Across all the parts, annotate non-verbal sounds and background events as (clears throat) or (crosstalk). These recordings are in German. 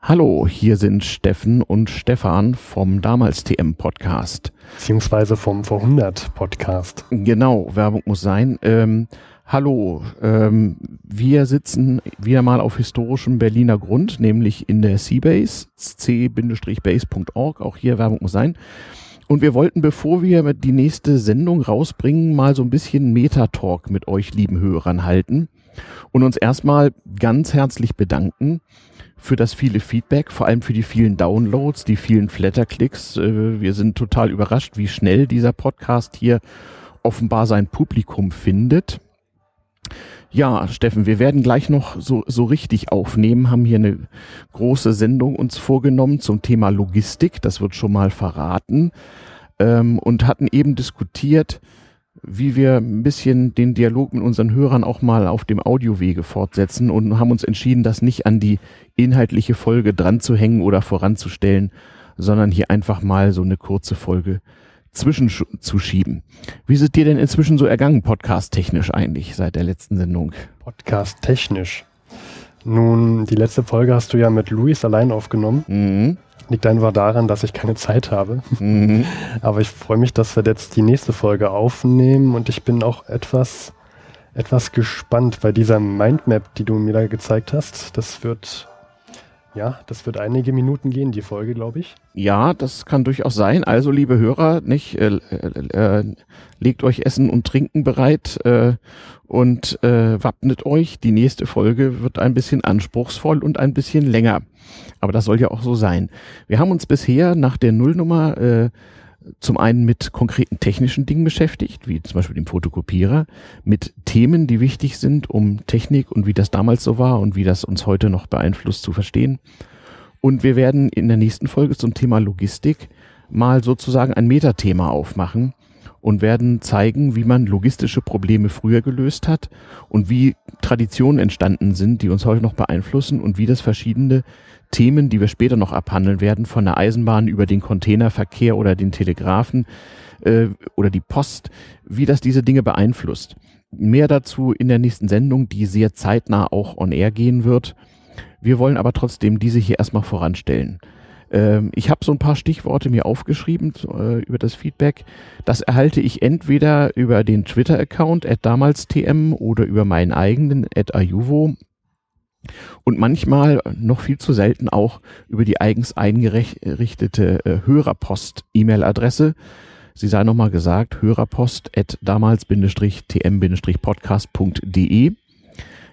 Hallo, hier sind Steffen und Stefan vom Damals TM Podcast. Beziehungsweise vom Vor100 Podcast. Genau, Werbung muss sein. Ähm, hallo, ähm, wir sitzen wieder mal auf historischem Berliner Grund, nämlich in der Seabase, c-base.org. Auch hier Werbung muss sein. Und wir wollten, bevor wir die nächste Sendung rausbringen, mal so ein bisschen Metatalk mit euch lieben Hörern halten und uns erstmal ganz herzlich bedanken für das viele Feedback, vor allem für die vielen Downloads, die vielen Flatterklicks. Äh, wir sind total überrascht, wie schnell dieser Podcast hier offenbar sein Publikum findet. Ja, Steffen, wir werden gleich noch so, so richtig aufnehmen, haben hier eine große Sendung uns vorgenommen zum Thema Logistik, das wird schon mal verraten, ähm, und hatten eben diskutiert, wie wir ein bisschen den Dialog mit unseren Hörern auch mal auf dem Audiowege fortsetzen und haben uns entschieden, das nicht an die inhaltliche Folge dran zu hängen oder voranzustellen, sondern hier einfach mal so eine kurze Folge zwischenzuschieben. Wie ist es dir denn inzwischen so ergangen, podcast-technisch eigentlich, seit der letzten Sendung? Podcast-technisch. Nun, die letzte Folge hast du ja mit Luis allein aufgenommen. Mhm. Liegt einfach daran, dass ich keine Zeit habe. Mhm. (laughs) Aber ich freue mich, dass wir jetzt die nächste Folge aufnehmen und ich bin auch etwas, etwas gespannt bei dieser Mindmap, die du mir da gezeigt hast. Das wird ja, das wird einige Minuten gehen, die Folge, glaube ich. Ja, das kann durchaus sein. Also, liebe Hörer, nicht, äh, äh, äh, legt euch Essen und Trinken bereit äh, und äh, wappnet euch. Die nächste Folge wird ein bisschen anspruchsvoll und ein bisschen länger. Aber das soll ja auch so sein. Wir haben uns bisher nach der Nullnummer äh, zum einen mit konkreten technischen Dingen beschäftigt, wie zum Beispiel dem Fotokopierer, mit Themen, die wichtig sind, um Technik und wie das damals so war und wie das uns heute noch beeinflusst zu verstehen. Und wir werden in der nächsten Folge zum Thema Logistik mal sozusagen ein Metathema aufmachen und werden zeigen, wie man logistische Probleme früher gelöst hat und wie Traditionen entstanden sind, die uns heute noch beeinflussen und wie das verschiedene Themen, die wir später noch abhandeln werden, von der Eisenbahn über den Containerverkehr oder den Telegrafen äh, oder die Post, wie das diese Dinge beeinflusst. Mehr dazu in der nächsten Sendung, die sehr zeitnah auch on air gehen wird. Wir wollen aber trotzdem diese hier erstmal voranstellen. Ähm, ich habe so ein paar Stichworte mir aufgeschrieben äh, über das Feedback. Das erhalte ich entweder über den Twitter-Account at damals tm oder über meinen eigenen at ayuvo und manchmal noch viel zu selten auch über die eigens eingerichtete äh, Hörerpost-E-Mail-Adresse. Sie sei nochmal gesagt, hörerpost at damals-tm-podcast.de.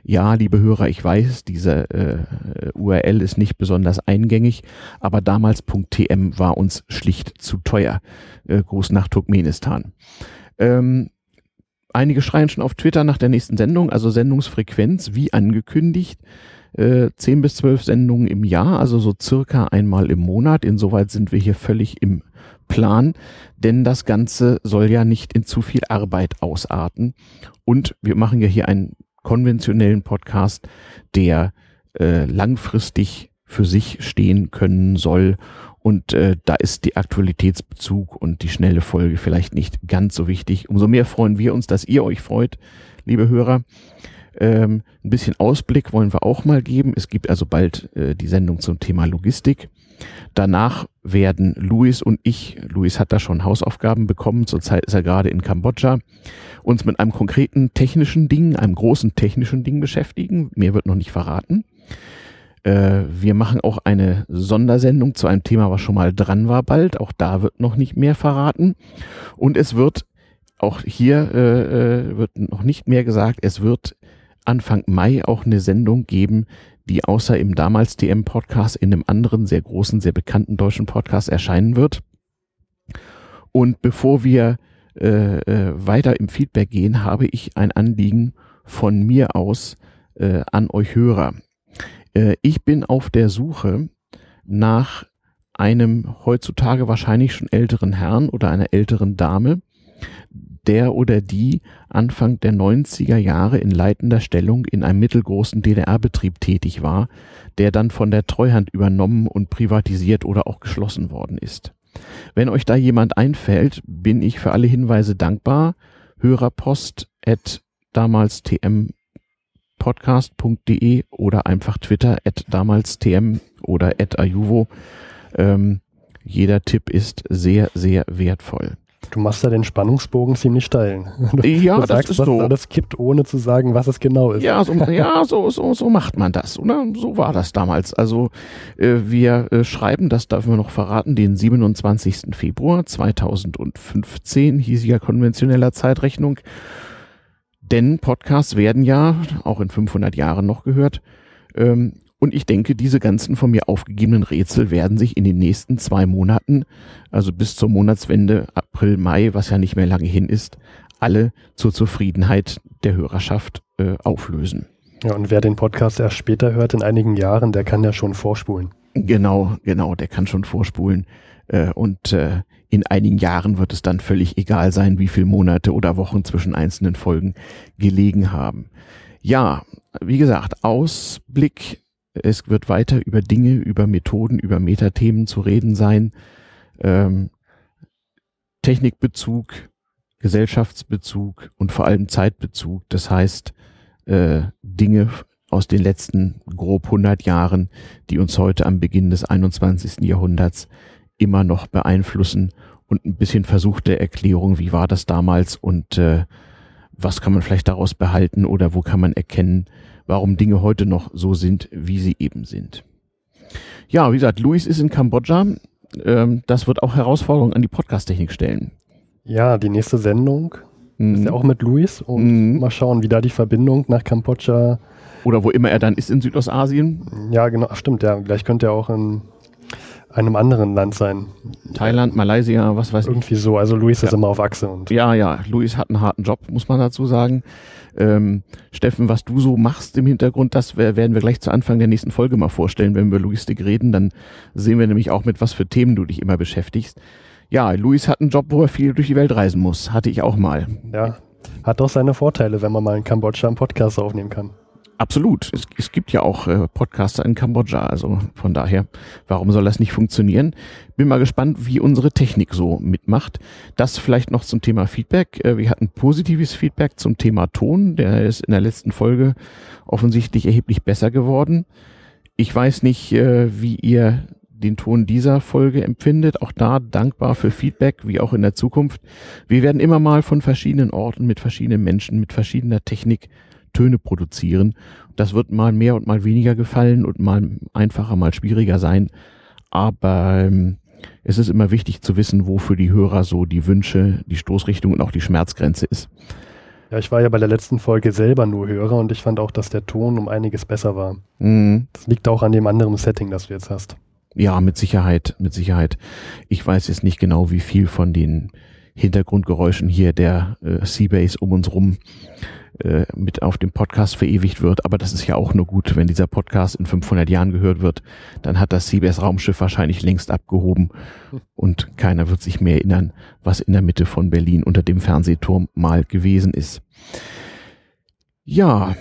Ja, liebe Hörer, ich weiß, diese äh, URL ist nicht besonders eingängig, aber damals.tm war uns schlicht zu teuer. Äh, Gruß nach Turkmenistan. Ähm, Einige schreien schon auf Twitter nach der nächsten Sendung, also Sendungsfrequenz, wie angekündigt. Äh, 10 bis 12 Sendungen im Jahr, also so circa einmal im Monat. Insoweit sind wir hier völlig im Plan, denn das Ganze soll ja nicht in zu viel Arbeit ausarten. Und wir machen ja hier einen konventionellen Podcast, der äh, langfristig für sich stehen können soll und äh, da ist die Aktualitätsbezug und die schnelle Folge vielleicht nicht ganz so wichtig. Umso mehr freuen wir uns, dass ihr euch freut, liebe Hörer. Ähm, ein bisschen Ausblick wollen wir auch mal geben. Es gibt also bald äh, die Sendung zum Thema Logistik. Danach werden Luis und ich, Luis hat da schon Hausaufgaben bekommen, zurzeit ist er gerade in Kambodscha, uns mit einem konkreten technischen Ding, einem großen technischen Ding beschäftigen. Mehr wird noch nicht verraten. Äh, wir machen auch eine Sondersendung zu einem Thema, was schon mal dran war bald. Auch da wird noch nicht mehr verraten. Und es wird auch hier äh, äh, wird noch nicht mehr gesagt. Es wird Anfang Mai auch eine Sendung geben, die außer im damals TM Podcast in einem anderen sehr großen, sehr bekannten deutschen Podcast erscheinen wird. Und bevor wir äh, äh, weiter im Feedback gehen, habe ich ein Anliegen von mir aus äh, an euch Hörer. Äh, ich bin auf der Suche nach einem heutzutage wahrscheinlich schon älteren Herrn oder einer älteren Dame, der oder die Anfang der 90er Jahre in leitender Stellung in einem mittelgroßen DDR-Betrieb tätig war, der dann von der Treuhand übernommen und privatisiert oder auch geschlossen worden ist. Wenn euch da jemand einfällt, bin ich für alle Hinweise dankbar. Hörerpost at damals tm tmpodcast.de oder einfach Twitter at damals tm oder at ayuvo. Ähm, jeder Tipp ist sehr, sehr wertvoll. Du machst ja den Spannungsbogen ziemlich steil. (laughs) Du, ja, du das sagst, ist was so. alles kippt, ohne zu sagen, was es genau ist. Ja, so, ja, so, so, so macht man das. Oder? So war das damals. Also äh, wir äh, schreiben, das darf man noch verraten, den 27. Februar 2015, hiesiger konventioneller Zeitrechnung. Denn Podcasts werden ja auch in 500 Jahren noch gehört. Ähm, und ich denke, diese ganzen von mir aufgegebenen Rätsel werden sich in den nächsten zwei Monaten, also bis zur Monatswende April, Mai, was ja nicht mehr lange hin ist, alle zur Zufriedenheit der Hörerschaft äh, auflösen. Ja, und wer den Podcast erst später hört, in einigen Jahren, der kann ja schon vorspulen. Genau, genau, der kann schon vorspulen. Äh, und äh, in einigen Jahren wird es dann völlig egal sein, wie viele Monate oder Wochen zwischen einzelnen Folgen gelegen haben. Ja, wie gesagt, Ausblick es wird weiter über Dinge, über Methoden, über Metathemen zu reden sein. Ähm, Technikbezug, Gesellschaftsbezug und vor allem Zeitbezug. Das heißt, äh, Dinge aus den letzten grob 100 Jahren, die uns heute am Beginn des 21. Jahrhunderts immer noch beeinflussen und ein bisschen versuchte Erklärung, wie war das damals und äh, was kann man vielleicht daraus behalten oder wo kann man erkennen, warum Dinge heute noch so sind, wie sie eben sind. Ja, wie gesagt, Luis ist in Kambodscha. Ähm, das wird auch Herausforderungen an die Podcast-Technik stellen. Ja, die nächste Sendung mhm. ist ja auch mit Luis und mhm. mal schauen, wie da die Verbindung nach Kambodscha. Oder wo immer er dann ist in Südostasien. Ja, genau, stimmt, ja. Vielleicht könnte er auch in einem anderen Land sein. Thailand, Malaysia, was weiß Irgendwie ich. Irgendwie so. Also Luis ja. ist immer auf Achse. Und ja, ja. Luis hat einen harten Job, muss man dazu sagen. Ähm, Steffen, was du so machst im Hintergrund, das werden wir gleich zu Anfang der nächsten Folge mal vorstellen, wenn wir über Logistik reden. Dann sehen wir nämlich auch, mit was für Themen du dich immer beschäftigst. Ja, Luis hat einen Job, wo er viel durch die Welt reisen muss. Hatte ich auch mal. Ja, hat doch seine Vorteile, wenn man mal in Kambodscha einen Podcast aufnehmen kann. Absolut. Es, es gibt ja auch äh, Podcaster in Kambodscha, also von daher, warum soll das nicht funktionieren? Bin mal gespannt, wie unsere Technik so mitmacht. Das vielleicht noch zum Thema Feedback. Äh, wir hatten positives Feedback zum Thema Ton. Der ist in der letzten Folge offensichtlich erheblich besser geworden. Ich weiß nicht, äh, wie ihr den Ton dieser Folge empfindet. Auch da dankbar für Feedback, wie auch in der Zukunft. Wir werden immer mal von verschiedenen Orten, mit verschiedenen Menschen, mit verschiedener Technik Töne produzieren. Das wird mal mehr und mal weniger gefallen und mal einfacher, mal schwieriger sein. Aber ähm, es ist immer wichtig zu wissen, wo für die Hörer so die Wünsche, die Stoßrichtung und auch die Schmerzgrenze ist. Ja, ich war ja bei der letzten Folge selber nur Hörer und ich fand auch, dass der Ton um einiges besser war. Mhm. Das liegt auch an dem anderen Setting, das du jetzt hast. Ja, mit Sicherheit, mit Sicherheit. Ich weiß jetzt nicht genau, wie viel von den Hintergrundgeräuschen hier der äh, Seabase um uns rum äh, mit auf dem Podcast verewigt wird. Aber das ist ja auch nur gut, wenn dieser Podcast in 500 Jahren gehört wird, dann hat das CBS Raumschiff wahrscheinlich längst abgehoben und keiner wird sich mehr erinnern, was in der Mitte von Berlin unter dem Fernsehturm mal gewesen ist. Ja.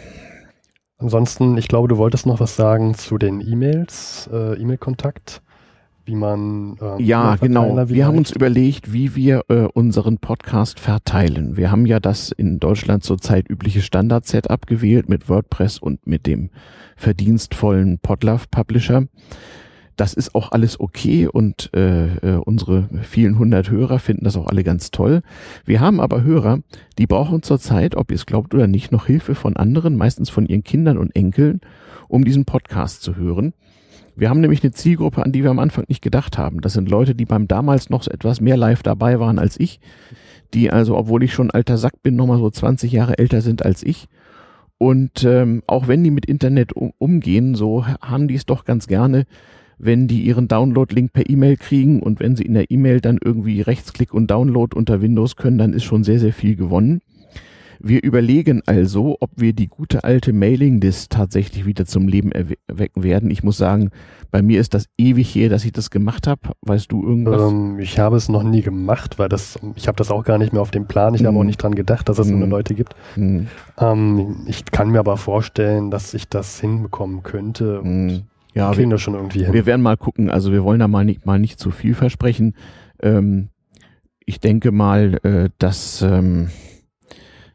Ansonsten, ich glaube, du wolltest noch was sagen zu den E-Mails, äh, E-Mail-Kontakt wie man. Äh, ja, genau. Wir haben uns überlegt, wie wir äh, unseren Podcast verteilen. Wir haben ja das in Deutschland zurzeit übliche Standard-Setup gewählt mit WordPress und mit dem verdienstvollen Podlove Publisher. Das ist auch alles okay und äh, äh, unsere vielen hundert Hörer finden das auch alle ganz toll. Wir haben aber Hörer, die brauchen zurzeit, ob ihr es glaubt oder nicht, noch Hilfe von anderen, meistens von ihren Kindern und Enkeln, um diesen Podcast zu hören. Wir haben nämlich eine Zielgruppe, an die wir am Anfang nicht gedacht haben. Das sind Leute, die beim damals noch etwas mehr live dabei waren als ich, die also, obwohl ich schon alter Sack bin, nochmal so 20 Jahre älter sind als ich. Und ähm, auch wenn die mit Internet um, umgehen, so haben die es doch ganz gerne, wenn die ihren Download-Link per E-Mail kriegen und wenn sie in der E-Mail dann irgendwie Rechtsklick und Download unter Windows können, dann ist schon sehr, sehr viel gewonnen. Wir überlegen also, ob wir die gute alte Mailinglist tatsächlich wieder zum Leben erwecken werden. Ich muss sagen, bei mir ist das ewig hier, dass ich das gemacht habe. Weißt du irgendwas? Ähm, ich habe es noch nie gemacht, weil das, ich habe das auch gar nicht mehr auf dem Plan. Ich mm. habe auch mhm. nicht dran gedacht, dass es mm. so eine Leute gibt. Mm. Ähm, ich kann mir aber vorstellen, dass ich das hinbekommen könnte. Mhm. ja, wir das schon irgendwie hin. Wir werden mal gucken. Also wir wollen da mal nicht, mal nicht zu viel versprechen. Ähm, ich denke mal, äh, dass ähm,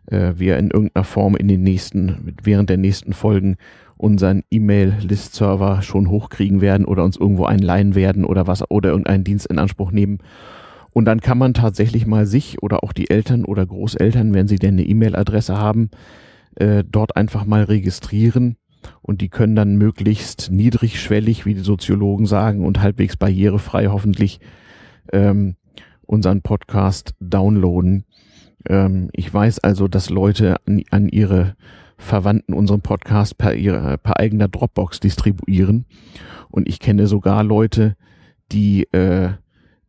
äh, wir in irgendeiner Form in den nächsten, während der nächsten Folgen unseren E-Mail-List-Server schon hochkriegen werden oder uns irgendwo einleihen werden oder was oder irgendeinen Dienst in Anspruch nehmen. Und dann kann man tatsächlich mal sich oder auch die Eltern oder Großeltern, wenn sie denn eine E-Mail-Adresse haben, äh, dort einfach mal registrieren und die können dann möglichst niedrigschwellig, wie die Soziologen sagen, und halbwegs barrierefrei hoffentlich ähm, unseren Podcast downloaden. Ähm, ich weiß also, dass Leute an, an ihre Verwandten unseren Podcast per, ihre, per eigener Dropbox distribuieren. Und ich kenne sogar Leute, die äh,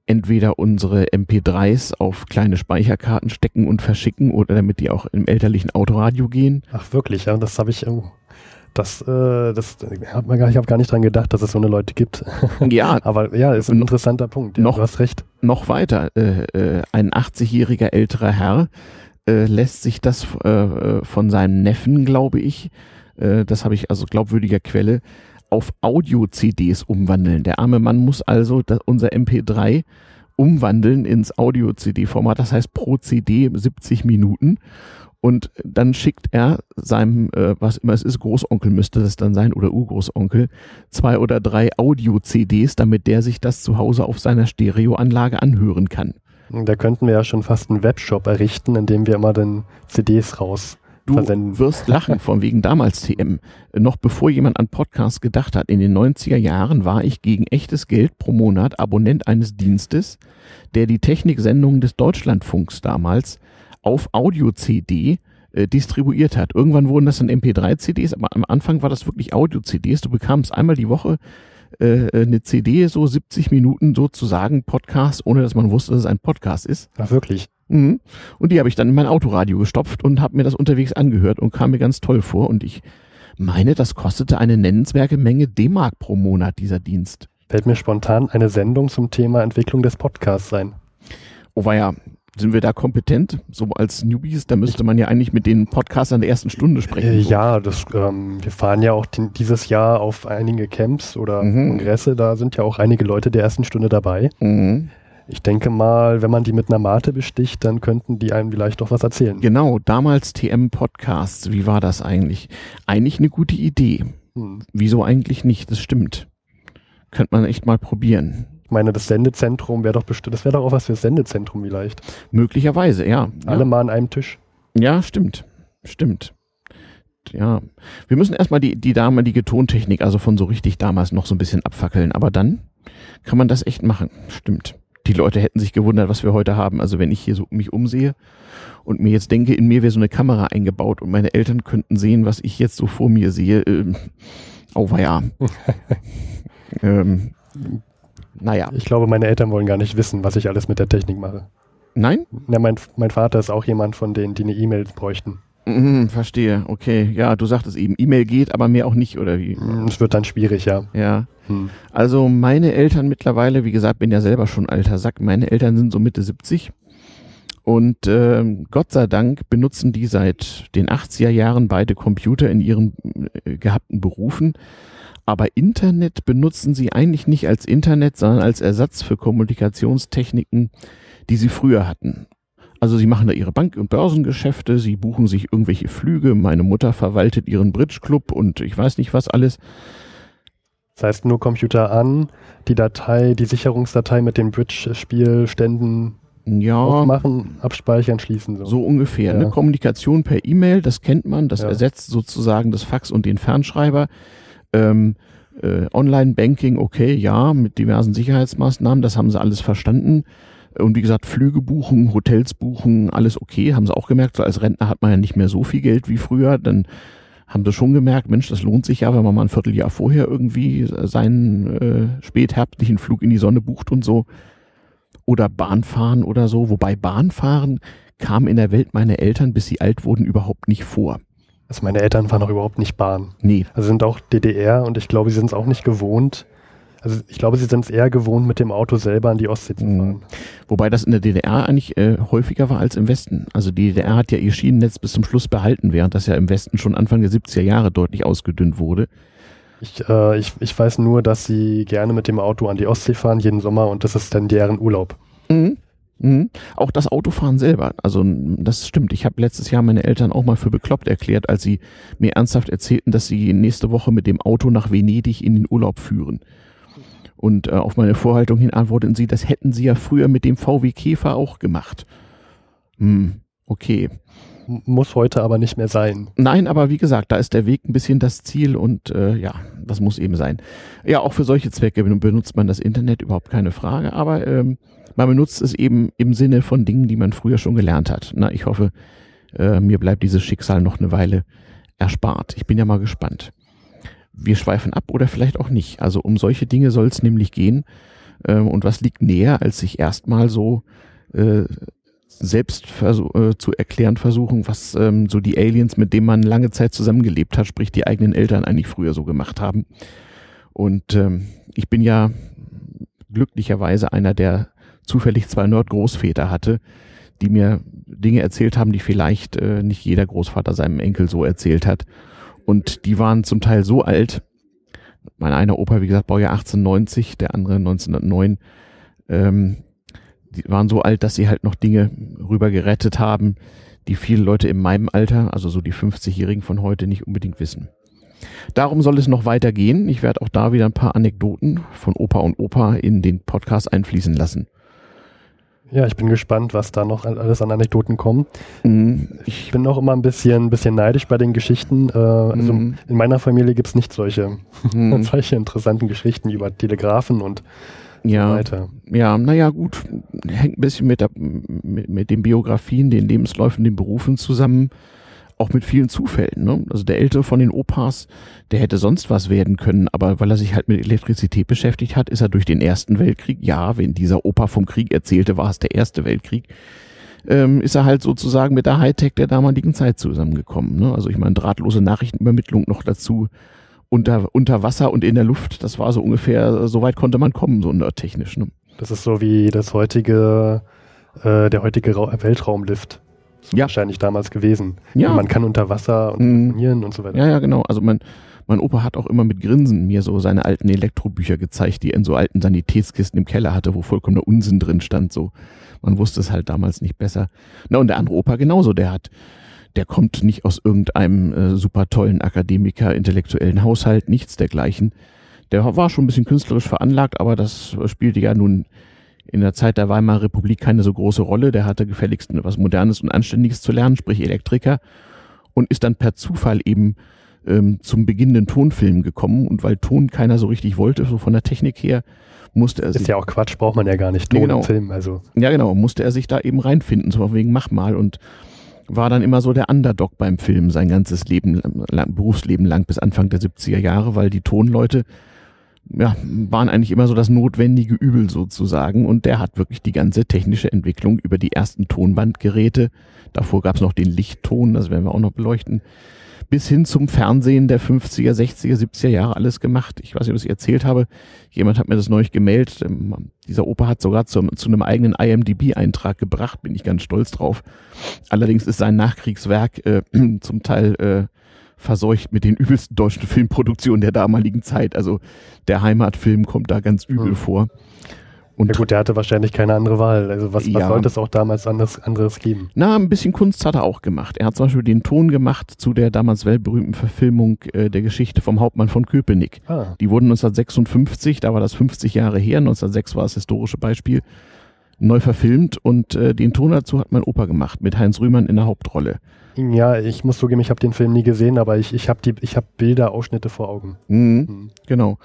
entweder unsere MP3s auf kleine Speicherkarten stecken und verschicken oder damit die auch im elterlichen Autoradio gehen. Ach wirklich, ja, das habe ich irgendwo. Das, äh, das hat man gar, ich habe gar nicht dran gedacht, dass es so eine Leute gibt. (laughs) Ja, (laughs) aber ja, ist ein interessanter Punkt. Ja, noch, du hast recht. Noch weiter, äh, äh, ein 80-jähriger älterer Herr äh, lässt sich das äh, äh, von seinem Neffen, glaube ich, das habe ich also glaubwürdiger Quelle, auf Audio-CDs umwandeln. Der arme Mann muss also unser MP3 umwandeln ins Audio-CD-Format, das heißt pro CD 70 Minuten. Und dann schickt er seinem, äh, was immer es ist, Großonkel müsste das dann sein oder Urgroßonkel, zwei oder drei Audio-CDs, damit der sich das zu Hause auf seiner Stereoanlage anhören kann. Da könnten wir ja schon fast einen Webshop errichten, in dem wir immer dann CDs raus Du versenden. wirst lachen, von (laughs) wegen damals TM. Noch bevor jemand an Podcasts gedacht hat, in den 90er Jahren war ich gegen echtes Geld pro Monat Abonnent eines Dienstes, der die Techniksendungen des Deutschlandfunks damals auf Audio-CD äh, distribuiert hat. Irgendwann wurden das dann MP3-CDs, aber am Anfang war das wirklich Audio-CDs. Du bekamst einmal die Woche äh, eine CD, so 70 Minuten sozusagen Podcast, ohne dass man wusste, dass es ein Podcast ist. Ach wirklich? Mhm. Und die habe ich dann in mein Autoradio gestopft und habe mir das unterwegs angehört und kam mir ganz toll vor. Und ich meine, das kostete eine nennenswerte Menge D-Mark pro Monat, dieser Dienst. Fällt mir spontan eine Sendung zum Thema Entwicklung des Podcasts ein. Oh war ja, sind wir da kompetent? So als Newbies, da müsste man ja eigentlich mit den Podcastern der ersten Stunde sprechen. Äh, so. ja, das, ähm, wir fahren ja auch den, dieses Jahr auf einige Camps oder Mhm. Kongresse, da sind ja auch einige Leute der ersten Stunde dabei. Mhm. Ich denke mal, wenn man die mit einer Mate besticht, dann könnten die einem vielleicht doch was erzählen. Genau, damals TM Podcasts, wie war das eigentlich? Eigentlich eine gute Idee. Hm. Wieso eigentlich nicht? Das stimmt. Könnte man echt mal probieren. Meine, das Sendezentrum wäre doch bestimmt, das wäre doch auch was fürs Sendezentrum vielleicht. Möglicherweise, ja. Alle ja. mal an einem Tisch. Ja, stimmt. Stimmt. Ja. Wir müssen erstmal die, die damalige Tontechnik, also von so richtig damals noch so ein bisschen abfackeln. Aber dann kann man das echt machen. Stimmt. Die Leute hätten sich gewundert, was wir heute haben. Also wenn ich hier so mich umsehe und mir jetzt denke, in mir wäre so eine Kamera eingebaut und meine Eltern könnten sehen, was ich jetzt so vor mir sehe. Ähm, auweia. (laughs) ähm, naja. Ich glaube, meine Eltern wollen gar nicht wissen, was ich alles mit der Technik mache. Nein? Ja, mein, mein Vater ist auch jemand von denen, die eine E-Mail bräuchten. Mhm, verstehe. Okay. Ja, du sagtest eben, E-Mail geht, aber mehr auch nicht, oder wie? Hm, Es wird dann schwierig, ja. Ja. Hm. Also meine Eltern mittlerweile, wie gesagt, bin ja selber schon alter Sack. Meine Eltern sind so Mitte 70 und ähm, Gott sei Dank benutzen die seit den 80er Jahren beide Computer in ihren äh, gehabten Berufen. Aber Internet benutzen sie eigentlich nicht als Internet, sondern als Ersatz für Kommunikationstechniken, die sie früher hatten. Also sie machen da ihre Bank- und Börsengeschäfte, sie buchen sich irgendwelche Flüge, meine Mutter verwaltet ihren Bridge-Club und ich weiß nicht was alles. Das heißt, nur Computer an, die Datei, die Sicherungsdatei mit den Bridge-Spielständen Ja, aufmachen, abspeichern, schließen. So. So ungefähr. Ja. Ne? Kommunikation per E-Mail, das kennt man, das Ja. ersetzt sozusagen das Fax und den Fernschreiber. Ähm, äh, Online-Banking, okay, ja, mit diversen Sicherheitsmaßnahmen, das haben sie alles verstanden. Und wie gesagt, Flüge buchen, Hotels buchen, alles okay, haben sie auch gemerkt. So als Rentner hat man ja nicht mehr so viel Geld wie früher. Dann haben sie schon gemerkt, Mensch, das lohnt sich ja, wenn man mal ein Vierteljahr vorher irgendwie seinen äh, spätherbstlichen Flug in die Sonne bucht und so. Oder Bahnfahren oder so. Wobei Bahnfahren kam in der Welt meiner Eltern, bis sie alt wurden, überhaupt nicht vor. Also meine Eltern fahren auch überhaupt nicht Bahn. Nee. Also sind auch DDR und ich glaube, sie sind es auch nicht gewohnt. Also ich glaube, sie sind es eher gewohnt, mit dem Auto selber an die Ostsee zu Mhm. fahren. Wobei das in der DDR eigentlich äh, häufiger war als im Westen. Also die DDR hat ja ihr Schienennetz bis zum Schluss behalten, während das ja im Westen schon Anfang der 70er Jahre deutlich ausgedünnt wurde. Ich, äh, ich, ich weiß nur, dass sie gerne mit dem Auto an die Ostsee fahren jeden Sommer und das ist dann deren Urlaub. Mhm. Mhm. Auch das Autofahren selber. Also das stimmt. Ich habe letztes Jahr meine Eltern auch mal für bekloppt erklärt, als sie mir ernsthaft erzählten, dass sie nächste Woche mit dem Auto nach Venedig in den Urlaub führen. Und äh, auf meine Vorhaltung hin antworteten sie, das hätten sie ja früher mit dem VW Käfer auch gemacht. Hm, okay. Muss heute aber nicht mehr sein. Nein, aber wie gesagt, da ist der Weg ein bisschen das Ziel und äh, ja, das muss eben sein. Ja, auch für solche Zwecke benutzt man das Internet, überhaupt keine Frage, aber ähm, man benutzt es eben im Sinne von Dingen, die man früher schon gelernt hat. Na, ich hoffe, äh, mir bleibt dieses Schicksal noch eine Weile erspart. Ich bin ja mal gespannt. Wir schweifen ab oder vielleicht auch nicht. Also um solche Dinge soll es nämlich gehen. Äh, und was liegt näher, als sich erstmal so äh, selbst äh, zu erklären versuchen, was ähm, so die Aliens, mit denen man lange Zeit zusammengelebt hat, sprich die eigenen Eltern eigentlich früher so gemacht haben. Und ähm, ich bin ja glücklicherweise einer, der zufällig zwei Nerd-Großväter hatte, die mir Dinge erzählt haben, die vielleicht äh, nicht jeder Großvater seinem Enkel so erzählt hat. Und die waren zum Teil so alt. Mein einer Opa, wie gesagt, Baujahr 1890, der andere 1909. Ähm, die waren so alt, dass sie halt noch Dinge rüber gerettet haben, die viele Leute in meinem Alter, also so die 50-Jährigen von heute, nicht unbedingt wissen. Darum soll es noch weitergehen. Ich werde auch da wieder ein paar Anekdoten von Opa und Opa in den Podcast einfließen lassen. Ja, ich bin gespannt, was da noch alles an Anekdoten kommt. Mhm. Ich bin auch immer ein bisschen, bisschen neidisch bei den Geschichten. Äh, also mhm. in meiner Familie gibt es nicht solche, mhm. (laughs) solche interessanten Geschichten über Telegrafen und ja, so weiter. Ja, naja, gut. Hängt ein bisschen mit, der, mit, mit den Biografien, den Lebensläufen, den Berufen zusammen auch mit vielen Zufällen. Ne? Also der ältere von den Opas, der hätte sonst was werden können, aber weil er sich halt mit Elektrizität beschäftigt hat, ist er durch den Ersten Weltkrieg, ja, wenn dieser Opa vom Krieg erzählte, war es der Erste Weltkrieg, ähm, ist er halt sozusagen mit der Hightech der damaligen Zeit zusammengekommen. Ne? Also ich meine, drahtlose Nachrichtenübermittlung noch dazu, unter, unter Wasser und in der Luft, das war so ungefähr, so weit konnte man kommen, so nerdtechnisch. Ne? Das ist so wie das heutige, äh, der heutige Ra Weltraumlift ja. wahrscheinlich damals gewesen. Ja. man kann unter Wasser und mhm. und so weiter. Ja, ja, genau. Also mein, mein Opa hat auch immer mit Grinsen mir so seine alten Elektrobücher gezeigt, die er in so alten Sanitätskisten im Keller hatte, wo vollkommener Unsinn drin stand. So, man wusste es halt damals nicht besser. Na und der andere Opa genauso, der hat, der kommt nicht aus irgendeinem äh, super tollen Akademiker, intellektuellen Haushalt, nichts dergleichen. Der war schon ein bisschen künstlerisch veranlagt, aber das spielte ja nun in der Zeit der Weimarer Republik keine so große Rolle. Der hatte gefälligst etwas Modernes und Anständiges zu lernen, sprich Elektriker, und ist dann per Zufall eben ähm, zum beginnenden Tonfilm gekommen. Und weil Ton keiner so richtig wollte, so von der Technik her, musste er sich. Ist ja auch Quatsch, braucht man ja gar nicht Ton genau. im Film. Also. Ja, genau, musste er sich da eben reinfinden, so wegen mach mal und war dann immer so der Underdog beim Film sein ganzes Leben, lang, Berufsleben lang bis Anfang der 70er Jahre, weil die Tonleute ja, waren eigentlich immer so das notwendige Übel sozusagen. Und der hat wirklich die ganze technische Entwicklung über die ersten Tonbandgeräte, davor gab es noch den Lichtton, das werden wir auch noch beleuchten, bis hin zum Fernsehen der 50er, 60er, 70er Jahre alles gemacht. Ich weiß nicht, was ich erzählt habe. Jemand hat mir das neulich gemeldet. Ähm, dieser Opa hat sogar zu, zu einem eigenen IMDB-Eintrag gebracht, bin ich ganz stolz drauf. Allerdings ist sein Nachkriegswerk äh, (clears throat) zum Teil äh, verseucht mit den übelsten deutschen Filmproduktionen der damaligen Zeit. Also der Heimatfilm kommt da ganz übel hm. vor. Und ja gut, der hatte wahrscheinlich keine andere Wahl. Also was, was ja. sollte es auch damals anderes, anderes geben? Na, ein bisschen Kunst hat er auch gemacht. Er hat zum Beispiel den Ton gemacht zu der damals weltberühmten Verfilmung äh, der Geschichte vom Hauptmann von Köpenick. Ah. Die wurden 1956, da war das 50 Jahre her, 1906 war das historische Beispiel, neu verfilmt und äh, den Ton dazu hat mein Opa gemacht, mit Heinz Rühmann in der Hauptrolle. Ja, ich muss zugeben, ich habe den Film nie gesehen, aber ich, ich habe hab Bilder, Ausschnitte vor Augen. Mhm, mhm. Genau.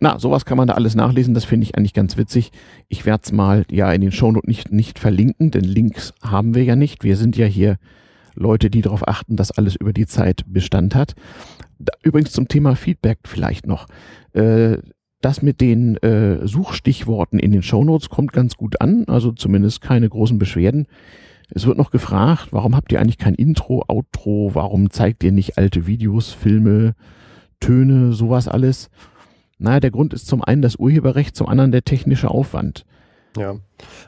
Na, sowas kann man da alles nachlesen, das finde ich eigentlich ganz witzig. Ich werde es mal ja in den Shownotes nicht, nicht verlinken, denn Links haben wir ja nicht. Wir sind ja hier Leute, die darauf achten, dass alles über die Zeit Bestand hat. Da, übrigens zum Thema Feedback vielleicht noch. Äh, das mit den äh, Suchstichworten in den Shownotes kommt ganz gut an, also zumindest keine großen Beschwerden. Es wird noch gefragt, warum habt ihr eigentlich kein Intro, Outro, warum zeigt ihr nicht alte Videos, Filme, Töne, sowas alles? Naja, der Grund ist zum einen das Urheberrecht, zum anderen der technische Aufwand. Ja,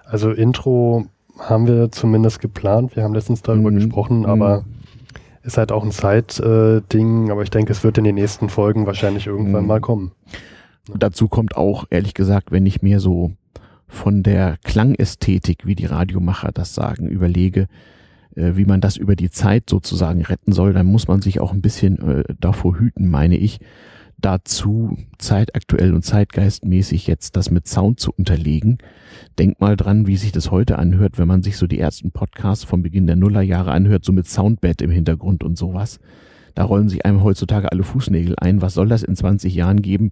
also Intro haben wir zumindest geplant. Wir haben letztens darüber mm, gesprochen, aber mm. ist halt auch ein Zeitding. Äh, aber ich denke, es wird in den nächsten Folgen wahrscheinlich irgendwann mm. mal kommen. Dazu kommt auch, ehrlich gesagt, wenn ich mir so von der Klangästhetik, wie die Radiomacher das sagen, überlege, äh, wie man das über die Zeit sozusagen retten soll, dann muss man sich auch ein bisschen äh, davor hüten, meine ich, dazu zeitaktuell und zeitgeistmäßig jetzt das mit Sound zu unterlegen. Denk mal dran, wie sich das heute anhört, wenn man sich so die ersten Podcasts vom Beginn der Nullerjahre anhört, so mit Soundbed im Hintergrund und sowas. Da rollen sich einem heutzutage alle Fußnägel ein. Was soll das in 20 Jahren geben,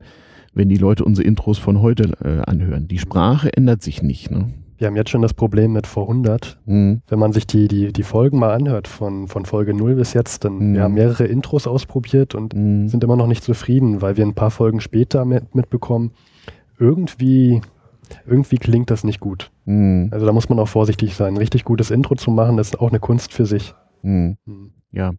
wenn die Leute unsere Intros von heute äh, anhören? Die Sprache ändert sich nicht. Ne? Wir haben jetzt schon das Problem mit vor 100. Mhm. Wenn man sich die, die, die Folgen mal anhört, von, von Folge 0 bis jetzt, dann mhm. wir haben mehrere Intros ausprobiert und mhm. sind immer noch nicht zufrieden, weil wir ein paar Folgen später mit, mitbekommen, irgendwie, irgendwie klingt das nicht gut. Mhm. Also da muss man auch vorsichtig sein. Ein richtig gutes Intro zu machen, das ist auch eine Kunst für sich. Mhm. Mhm. Ja,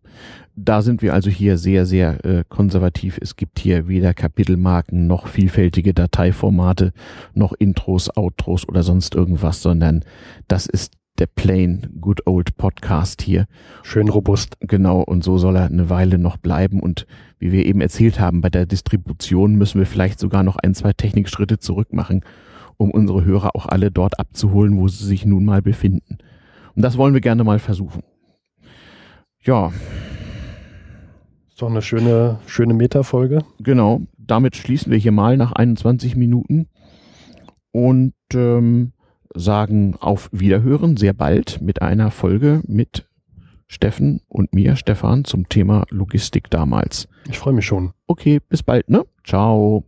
da sind wir also hier sehr, sehr äh, konservativ. Es gibt hier weder Kapitelmarken noch vielfältige Dateiformate, noch Intros, Outros oder sonst irgendwas, sondern das ist der plain good old Podcast hier. Schön robust. Genau, und so soll er eine Weile noch bleiben. Und wie wir eben erzählt haben, bei der Distribution müssen wir vielleicht sogar noch ein, zwei Technikschritte zurück machen, um unsere Hörer auch alle dort abzuholen, wo sie sich nun mal befinden. Und das wollen wir gerne mal versuchen. Ja. Ist doch eine schöne, schöne Meta-Folge. Genau. Damit schließen wir hier mal nach 21 Minuten und ähm, sagen auf Wiederhören sehr bald mit einer Folge mit Steffen und mir, Stefan, zum Thema Logistik damals. Ich freue mich schon. Okay, bis bald, ne? Ciao.